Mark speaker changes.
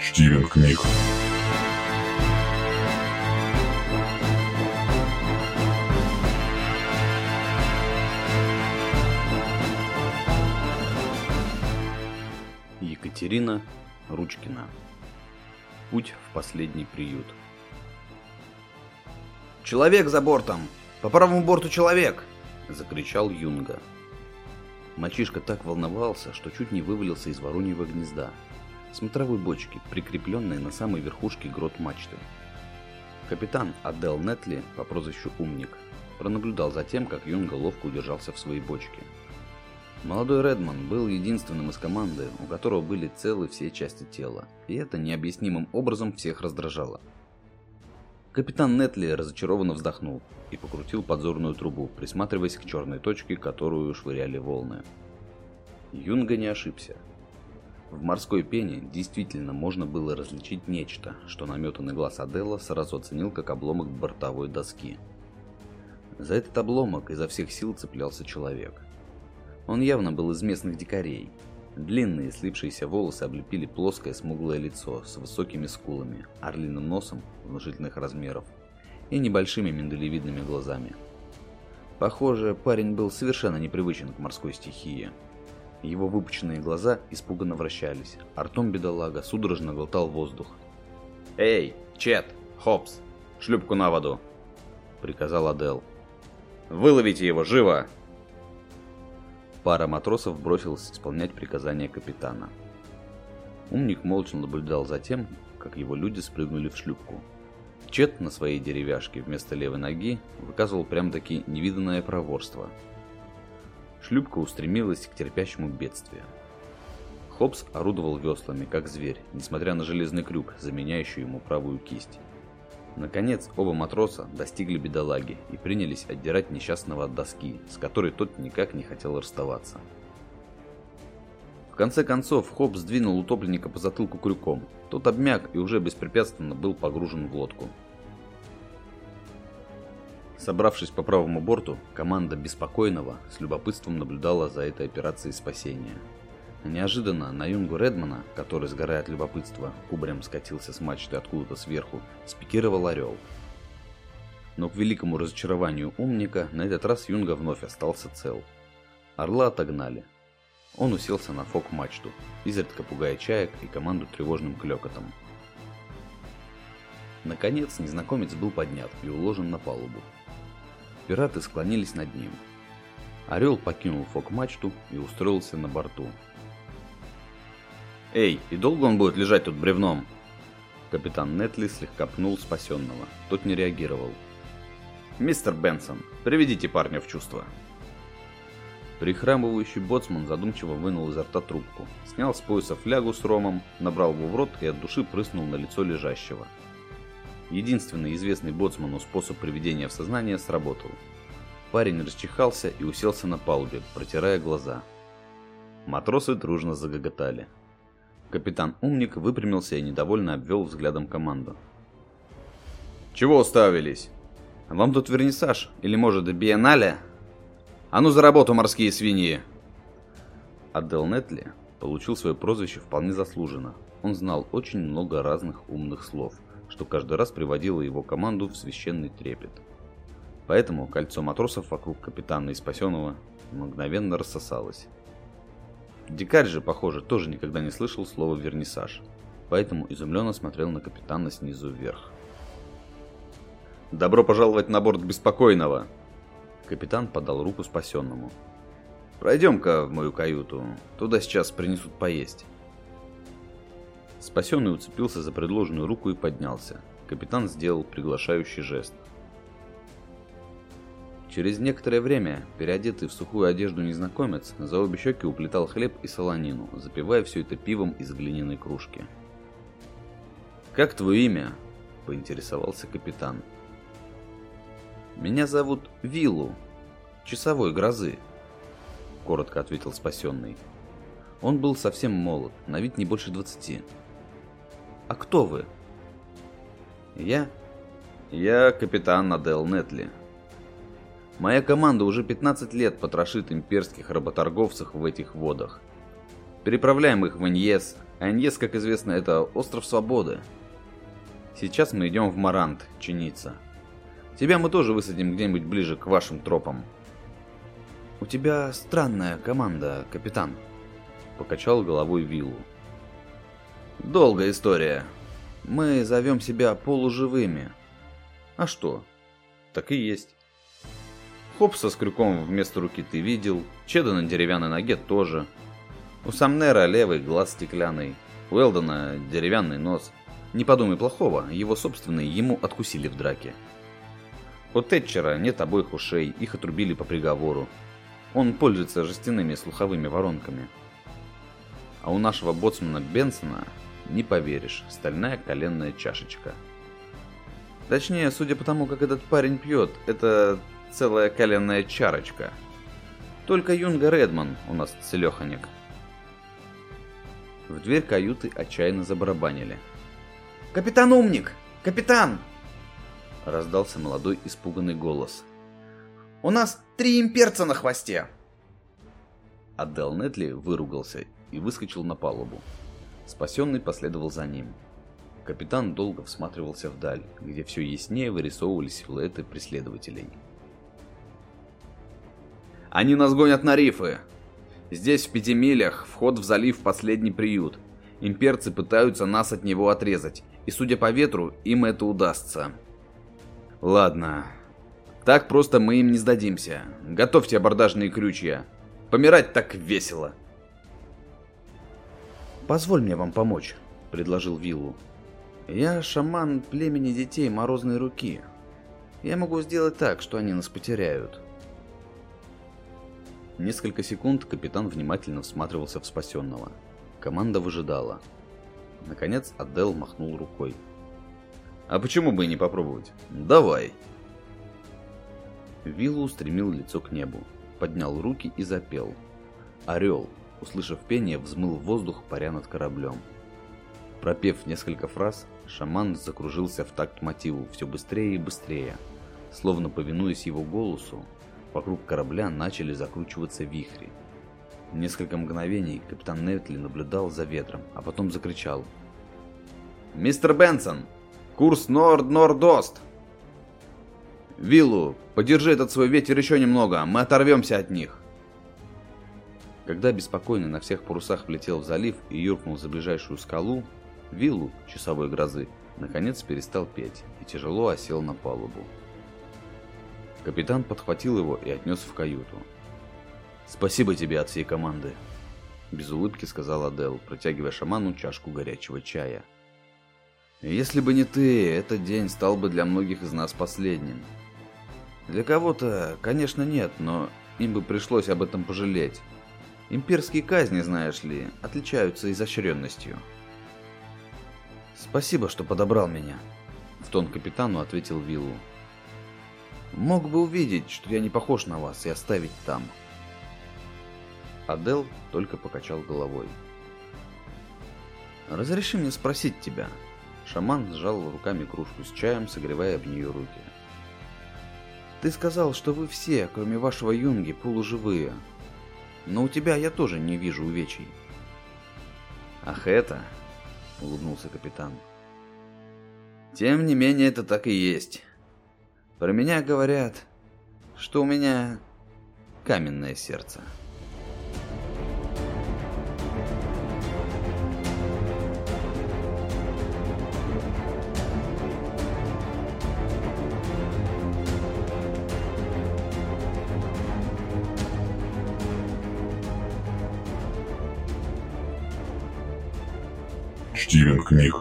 Speaker 1: Стивен Книг.
Speaker 2: Екатерина Ручкина. Путь в последний приют.
Speaker 3: «Человек за бортом! По правому борту человек!»
Speaker 2: — закричал Юнга. Мальчишка так волновался, что чуть не вывалился из вороньего гнезда, смотровой бочки, прикрепленной на самой верхушке грот мачты. Капитан Адел Нетли по прозвищу Умник пронаблюдал за тем, как Юнга ловко удержался в своей бочке. Молодой Редман был единственным из команды, у которого были целы все части тела, и это необъяснимым образом всех раздражало. Капитан Нетли разочарованно вздохнул и покрутил подзорную трубу, присматриваясь к черной точке, которую швыряли волны. Юнга не ошибся. В морской пене действительно можно было различить нечто, что наметанный глаз Аделла сразу оценил как обломок бортовой доски. За этот обломок изо всех сил цеплялся человек. Он явно был из местных дикарей, Длинные слипшиеся волосы облепили плоское смуглое лицо с высокими скулами, орлиным носом внушительных размеров и небольшими миндалевидными глазами. Похоже, парень был совершенно непривычен к морской стихии. Его выпученные глаза испуганно вращались, а ртом бедолага судорожно глотал воздух. «Эй, Чет, Хопс, шлюпку на воду!» — приказал Адел. «Выловите его, живо!» Пара матросов бросилась исполнять приказания капитана. Умник молча наблюдал за тем, как его люди спрыгнули в шлюпку. Чет на своей деревяшке вместо левой ноги выказывал прям-таки невиданное проворство. Шлюпка устремилась к терпящему бедствию. Хопс орудовал веслами, как зверь, несмотря на железный крюк, заменяющий ему правую кисть. Наконец, оба матроса достигли бедолаги и принялись отдирать несчастного от доски, с которой тот никак не хотел расставаться. В конце концов, Хоп сдвинул утопленника по затылку крюком. Тот обмяк и уже беспрепятственно был погружен в лодку. Собравшись по правому борту, команда Беспокойного с любопытством наблюдала за этой операцией спасения. Неожиданно на юнгу Редмана, который, сгорая от любопытства, кубарем скатился с мачты откуда-то сверху, спикировал орел. Но к великому разочарованию умника, на этот раз юнга вновь остался цел. Орла отогнали. Он уселся на фок-мачту, изредка пугая чаек и команду тревожным клёкотом. Наконец, незнакомец был поднят и уложен на палубу. Пираты склонились над ним. Орел покинул фок-мачту и устроился на борту, «Эй, и долго он будет лежать тут бревном?» Капитан Нетли слегка пнул спасенного. Тот не реагировал. «Мистер Бенсон, приведите парня в чувство». Прихрамывающий боцман задумчиво вынул изо рта трубку, снял с пояса флягу с ромом, набрал его в рот и от души прыснул на лицо лежащего. Единственный известный боцману способ приведения в сознание сработал. Парень расчихался и уселся на палубе, протирая глаза. Матросы дружно загоготали. Капитан Умник выпрямился и недовольно обвел взглядом команду. «Чего уставились? Вам тут вернисаж? Или, может, биеннале? А ну за работу, морские свиньи!» Адел Нетли получил свое прозвище вполне заслуженно. Он знал очень много разных умных слов, что каждый раз приводило его команду в священный трепет. Поэтому кольцо матросов вокруг капитана и спасенного мгновенно рассосалось. Дикарь же, похоже, тоже никогда не слышал слова «вернисаж», поэтому изумленно смотрел на капитана снизу вверх. «Добро пожаловать на борт Беспокойного!» Капитан подал руку спасенному. «Пройдем-ка в мою каюту, туда сейчас принесут поесть». Спасенный уцепился за предложенную руку и поднялся. Капитан сделал приглашающий жест – Через некоторое время, переодетый в сухую одежду незнакомец, за обе щеки уплетал хлеб и солонину, запивая все это пивом из глиняной кружки. «Как твое имя?» – поинтересовался капитан. «Меня зовут Виллу, часовой грозы», – коротко ответил спасенный. Он был совсем молод, на вид не больше двадцати. «А кто вы?» «Я?» «Я капитан Адел Нетли», Моя команда уже 15 лет потрошит имперских работорговцев в этих водах. Переправляем их в Иньес. А как известно, это остров свободы. Сейчас мы идем в Марант чиниться. Тебя мы тоже высадим где-нибудь ближе к вашим тропам. У тебя странная команда, капитан. Покачал головой Виллу. Долгая история. Мы зовем себя полуживыми. А что? Так и есть. Хопса с крюком вместо руки ты видел, Чеда на деревянной ноге тоже. У Самнера левый глаз стеклянный, у Элдона деревянный нос. Не подумай плохого, его собственные ему откусили в драке. У Тэтчера нет обоих ушей, их отрубили по приговору. Он пользуется жестяными слуховыми воронками. А у нашего боцмана Бенсона, не поверишь, стальная коленная чашечка. Точнее, судя по тому, как этот парень пьет, это целая коленная чарочка. Только Юнга Редман у нас целеханик. В дверь каюты отчаянно забарабанили.
Speaker 3: «Капитан Умник! Капитан!»
Speaker 2: Раздался молодой испуганный голос.
Speaker 3: «У нас три имперца на хвосте!»
Speaker 2: Адел Нетли выругался и выскочил на палубу. Спасенный последовал за ним. Капитан долго всматривался вдаль, где все яснее вырисовывались силуэты преследователей. Они нас гонят на рифы. Здесь, в пяти милях, вход в залив последний приют. Имперцы пытаются нас от него отрезать, и судя по ветру, им это удастся. Ладно. Так просто мы им не сдадимся. Готовьте абордажные крючья. Помирать так весело. «Позволь мне вам помочь», — предложил Виллу. «Я шаман племени детей Морозной Руки. Я могу сделать так, что они нас потеряют». Несколько секунд капитан внимательно всматривался в спасенного. Команда выжидала. Наконец Адел махнул рукой. «А почему бы и не попробовать? Давай!» Виллу устремил лицо к небу, поднял руки и запел. Орел, услышав пение, взмыл в воздух, паря над кораблем. Пропев несколько фраз, шаман закружился в такт мотиву все быстрее и быстрее. Словно повинуясь его голосу, Вокруг корабля начали закручиваться вихри. Несколько мгновений капитан Нетли наблюдал за ветром, а потом закричал. «Мистер Бенсон! Курс Норд-Норд-Ост!» «Виллу, подержи этот свой ветер еще немного, мы оторвемся от них!» Когда беспокойно на всех парусах влетел в залив и юркнул за ближайшую скалу, Виллу, часовой грозы, наконец перестал петь и тяжело осел на палубу. Капитан подхватил его и отнес в каюту. «Спасибо тебе от всей команды», — без улыбки сказал Адел, протягивая шаману чашку горячего чая. «Если бы не ты, этот день стал бы для многих из нас последним. Для кого-то, конечно, нет, но им бы пришлось об этом пожалеть. Имперские казни, знаешь ли, отличаются изощренностью». «Спасибо, что подобрал меня», — в тон капитану ответил Виллу. Мог бы увидеть, что я не похож на вас, и оставить там. Адел только покачал головой. «Разреши мне спросить тебя». Шаман сжал руками кружку с чаем, согревая в нее руки. «Ты сказал, что вы все, кроме вашего юнги, полуживые. Но у тебя я тоже не вижу увечий». «Ах это?» — улыбнулся капитан. «Тем не менее, это так и есть. Про меня говорят, что у меня каменное сердце.
Speaker 1: Стивен книг